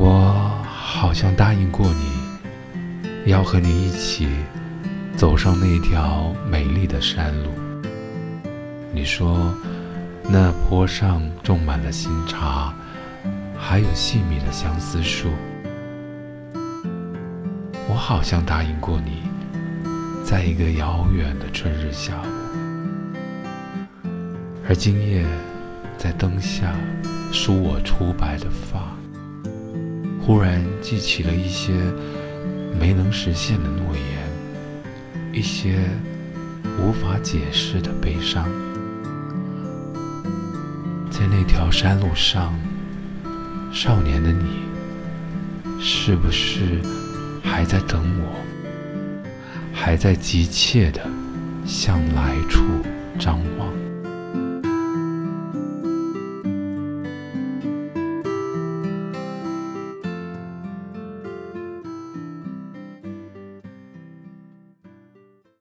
我好像答应过你，要和你一起走上那条美丽的山路。你说，那坡上种满了新茶，还有细密的相思树。我好像答应过你，在一个遥远的春日下午，而今夜在灯下梳我初白的发，忽然记起了一些没能实现的诺言，一些无法解释的悲伤。在那条山路上，少年的你，是不是还在等我？还在急切地向来处张望？